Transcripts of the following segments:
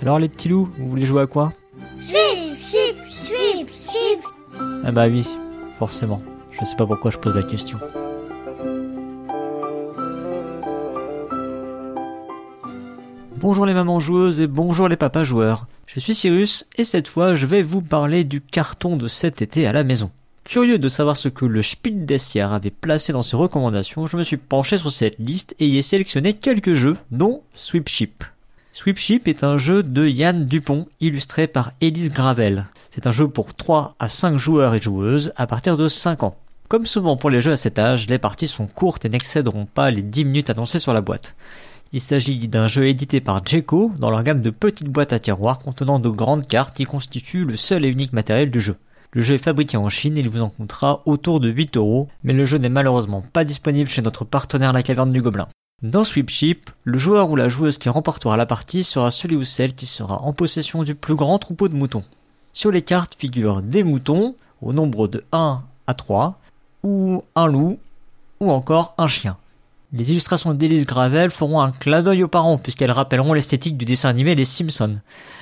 Alors les petits loups, vous voulez jouer à quoi Sweep, sweep, sweep, sweep. Ah bah oui, forcément. Je sais pas pourquoi je pose la question. Bonjour les mamans joueuses et bonjour les papas joueurs. Je suis Cyrus et cette fois je vais vous parler du carton de cet été à la maison. Curieux de savoir ce que le Spiel des Jahres avait placé dans ses recommandations, je me suis penché sur cette liste et y ai sélectionné quelques jeux, dont Sweep Ship. Sweep Ship est un jeu de Yann Dupont, illustré par Elise Gravel. C'est un jeu pour 3 à 5 joueurs et joueuses à partir de 5 ans. Comme souvent pour les jeux à cet âge, les parties sont courtes et n'excéderont pas les 10 minutes annoncées sur la boîte. Il s'agit d'un jeu édité par Jeco dans leur gamme de petites boîtes à tiroirs contenant de grandes cartes qui constituent le seul et unique matériel du jeu. Le jeu est fabriqué en Chine et il vous en coûtera autour de 8 euros, mais le jeu n'est malheureusement pas disponible chez notre partenaire La Caverne du Gobelin. Dans Sweep Ship, le joueur ou la joueuse qui remportera la partie sera celui ou celle qui sera en possession du plus grand troupeau de moutons. Sur les cartes figurent des moutons, au nombre de 1 à 3, ou un loup, ou encore un chien. Les illustrations d'Elise Gravel feront un clin d'œil aux parents puisqu'elles rappelleront l'esthétique du dessin animé Les Simpsons.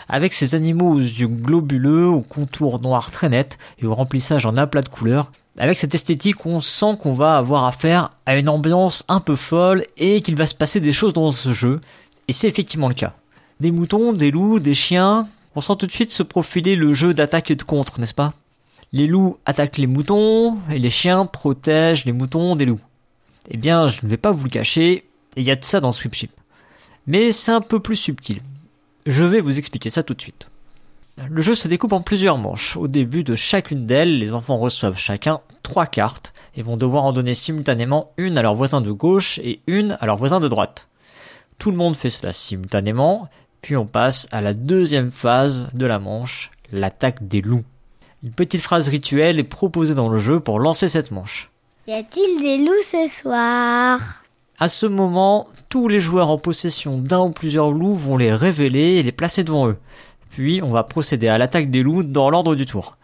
Avec ces animaux aux yeux globuleux, aux contours noirs très nets et au remplissage en aplat de couleurs, avec cette esthétique, on sent qu'on va avoir affaire à une ambiance un peu folle et qu'il va se passer des choses dans ce jeu. Et c'est effectivement le cas. Des moutons, des loups, des chiens, on sent tout de suite se profiler le jeu d'attaque et de contre, n'est-ce pas? Les loups attaquent les moutons et les chiens protègent les moutons des loups. Eh bien, je ne vais pas vous le cacher, il y a de ça dans Sweep Mais c'est un peu plus subtil. Je vais vous expliquer ça tout de suite. Le jeu se découpe en plusieurs manches. Au début de chacune d'elles, les enfants reçoivent chacun trois cartes et vont devoir en donner simultanément une à leur voisin de gauche et une à leur voisin de droite. Tout le monde fait cela simultanément, puis on passe à la deuxième phase de la manche, l'attaque des loups. Une petite phrase rituelle est proposée dans le jeu pour lancer cette manche. Y a-t-il des loups ce soir? À ce moment, tous les joueurs en possession d'un ou plusieurs loups vont les révéler et les placer devant eux. Puis on va procéder à l'attaque des loups dans l'ordre du tour.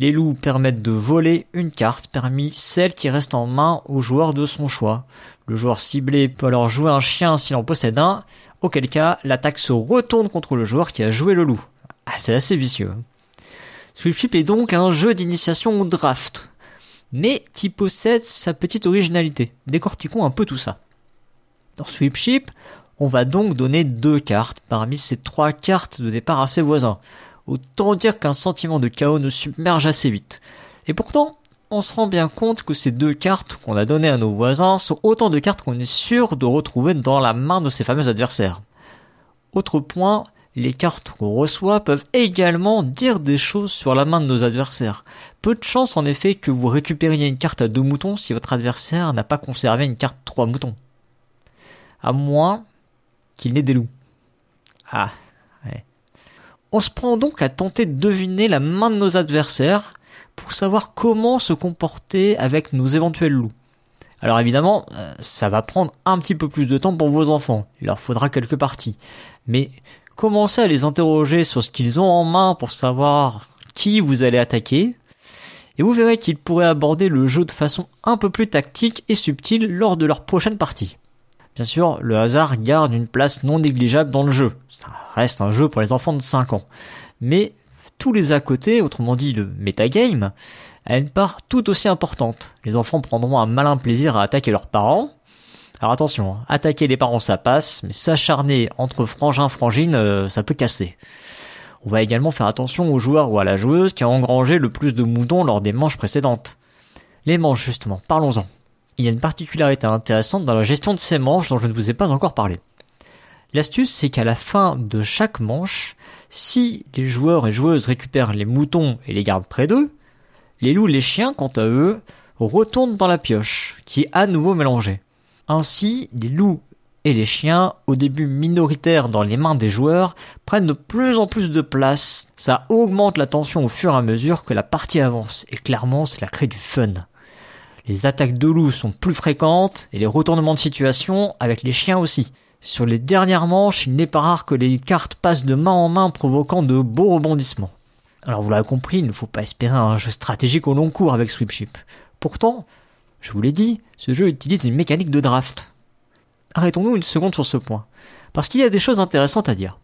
Les loups permettent de voler une carte parmi celles qui restent en main au joueur de son choix. Le joueur ciblé peut alors jouer un chien s'il en possède un, auquel cas l'attaque se retourne contre le joueur qui a joué le loup. Ah, c'est assez vicieux. Sweep est donc un jeu d'initiation au draft mais qui possède sa petite originalité. Décortiquons un peu tout ça. Dans Sweep Ship, on va donc donner deux cartes parmi ces trois cartes de départ à ses voisins. Autant dire qu'un sentiment de chaos nous submerge assez vite. Et pourtant, on se rend bien compte que ces deux cartes qu'on a données à nos voisins sont autant de cartes qu'on est sûr de retrouver dans la main de ces fameux adversaires. Autre point, les cartes qu'on reçoit peuvent également dire des choses sur la main de nos adversaires. Peu de chance en effet que vous récupériez une carte à deux moutons si votre adversaire n'a pas conservé une carte trois moutons. À moins qu'il n'ait des loups. Ah, ouais. On se prend donc à tenter de deviner la main de nos adversaires pour savoir comment se comporter avec nos éventuels loups. Alors évidemment, euh, ça va prendre un petit peu plus de temps pour vos enfants. Il leur faudra quelques parties. Mais commencez à les interroger sur ce qu'ils ont en main pour savoir qui vous allez attaquer, et vous verrez qu'ils pourraient aborder le jeu de façon un peu plus tactique et subtile lors de leur prochaine partie. Bien sûr, le hasard garde une place non négligeable dans le jeu. Ça reste un jeu pour les enfants de 5 ans. Mais tous les à côté, autrement dit le metagame, a une part tout aussi importante. Les enfants prendront un malin plaisir à attaquer leurs parents, alors attention, hein. attaquer les parents ça passe, mais s'acharner entre frangins frangines, euh, ça peut casser. On va également faire attention au joueur ou à la joueuse qui a engrangé le plus de moutons lors des manches précédentes. Les manches justement, parlons-en. Il y a une particularité intéressante dans la gestion de ces manches dont je ne vous ai pas encore parlé. L'astuce, c'est qu'à la fin de chaque manche, si les joueurs et joueuses récupèrent les moutons et les gardent près d'eux, les loups et les chiens, quant à eux, retournent dans la pioche, qui est à nouveau mélangée. Ainsi, les loups et les chiens, au début minoritaires dans les mains des joueurs, prennent de plus en plus de place. Ça augmente la tension au fur et à mesure que la partie avance, et clairement cela crée du fun. Les attaques de loups sont plus fréquentes, et les retournements de situation avec les chiens aussi. Sur les dernières manches, il n'est pas rare que les cartes passent de main en main provoquant de beaux rebondissements. Alors vous l'avez compris, il ne faut pas espérer un jeu stratégique au long cours avec Sweepship. Pourtant, je vous l'ai dit, ce jeu utilise une mécanique de draft. Arrêtons-nous une seconde sur ce point, parce qu'il y a des choses intéressantes à dire.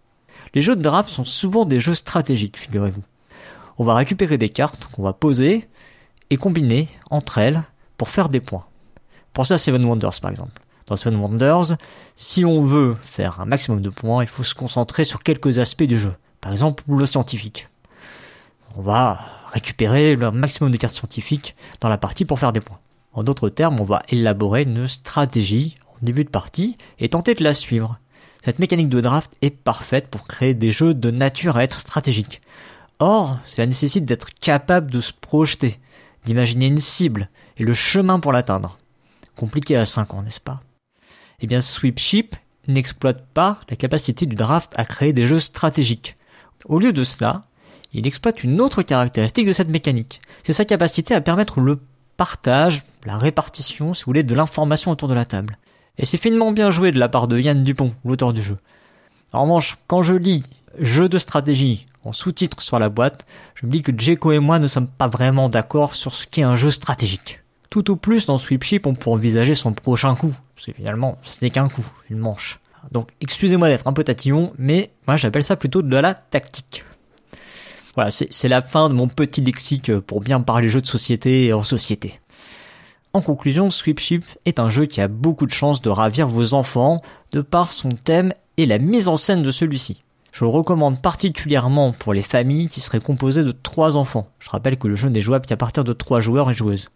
Les jeux de draft sont souvent des jeux stratégiques, figurez-vous. On va récupérer des cartes qu'on va poser et combiner entre elles pour faire des points. Pensez à Seven Wonders par exemple. Dans Seven Wonders, si on veut faire un maximum de points, il faut se concentrer sur quelques aspects du jeu. Par exemple, le scientifique. On va récupérer le maximum de cartes scientifiques dans la partie pour faire des points. En d'autres termes, on va élaborer une stratégie en début de partie et tenter de la suivre. Cette mécanique de draft est parfaite pour créer des jeux de nature à être stratégiques. Or, cela nécessite d'être capable de se projeter, d'imaginer une cible et le chemin pour l'atteindre. Compliqué à 5 ans, n'est-ce pas? Eh bien, Sweepship n'exploite pas la capacité du draft à créer des jeux stratégiques. Au lieu de cela, il exploite une autre caractéristique de cette mécanique. C'est sa capacité à permettre le partage, la répartition, si vous voulez, de l'information autour de la table. Et c'est finement bien joué de la part de Yann Dupont, l'auteur du jeu. En revanche, quand je lis jeu de stratégie en sous-titre sur la boîte, je me dis que Jeko et moi ne sommes pas vraiment d'accord sur ce qu'est un jeu stratégique. Tout au plus, dans Sweepship, on peut envisager son prochain coup. Parce finalement, ce n'est qu'un coup, une manche. Donc, excusez-moi d'être un peu tatillon, mais moi j'appelle ça plutôt de la tactique. Voilà, c'est la fin de mon petit lexique pour bien parler jeux de société et en société. En conclusion, Sweepship est un jeu qui a beaucoup de chances de ravir vos enfants de par son thème et la mise en scène de celui-ci. Je le recommande particulièrement pour les familles qui seraient composées de trois enfants. Je rappelle que le jeu n'est jouable qu'à partir de trois joueurs et joueuses.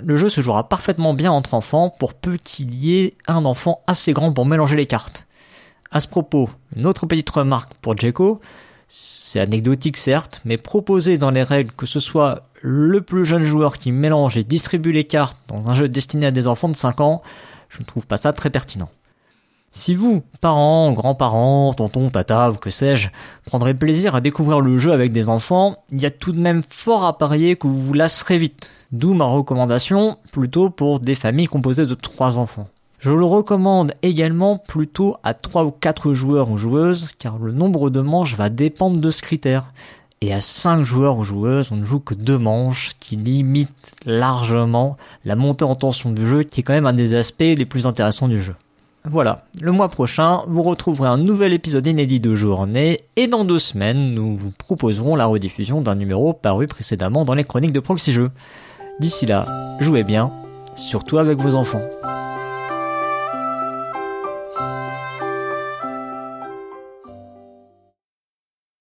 Le jeu se jouera parfaitement bien entre enfants pour peu qu'il y ait un enfant assez grand pour mélanger les cartes. À ce propos, une autre petite remarque pour Jeko, c'est anecdotique certes, mais proposer dans les règles que ce soit le plus jeune joueur qui mélange et distribue les cartes dans un jeu destiné à des enfants de 5 ans, je ne trouve pas ça très pertinent. Si vous, parents, grands-parents, tontons, tata ou que sais-je, prendrez plaisir à découvrir le jeu avec des enfants, il y a tout de même fort à parier que vous vous lasserez vite. D'où ma recommandation, plutôt pour des familles composées de 3 enfants. Je le recommande également plutôt à 3 ou 4 joueurs ou joueuses, car le nombre de manches va dépendre de ce critère. Et à 5 joueurs ou joueuses, on ne joue que 2 manches, qui limitent largement la montée en tension du jeu, qui est quand même un des aspects les plus intéressants du jeu. Voilà, le mois prochain, vous retrouverez un nouvel épisode inédit de Journée, et dans deux semaines, nous vous proposerons la rediffusion d'un numéro paru précédemment dans les chroniques de Proxy Jeux. D'ici là, jouez bien, surtout avec vos enfants.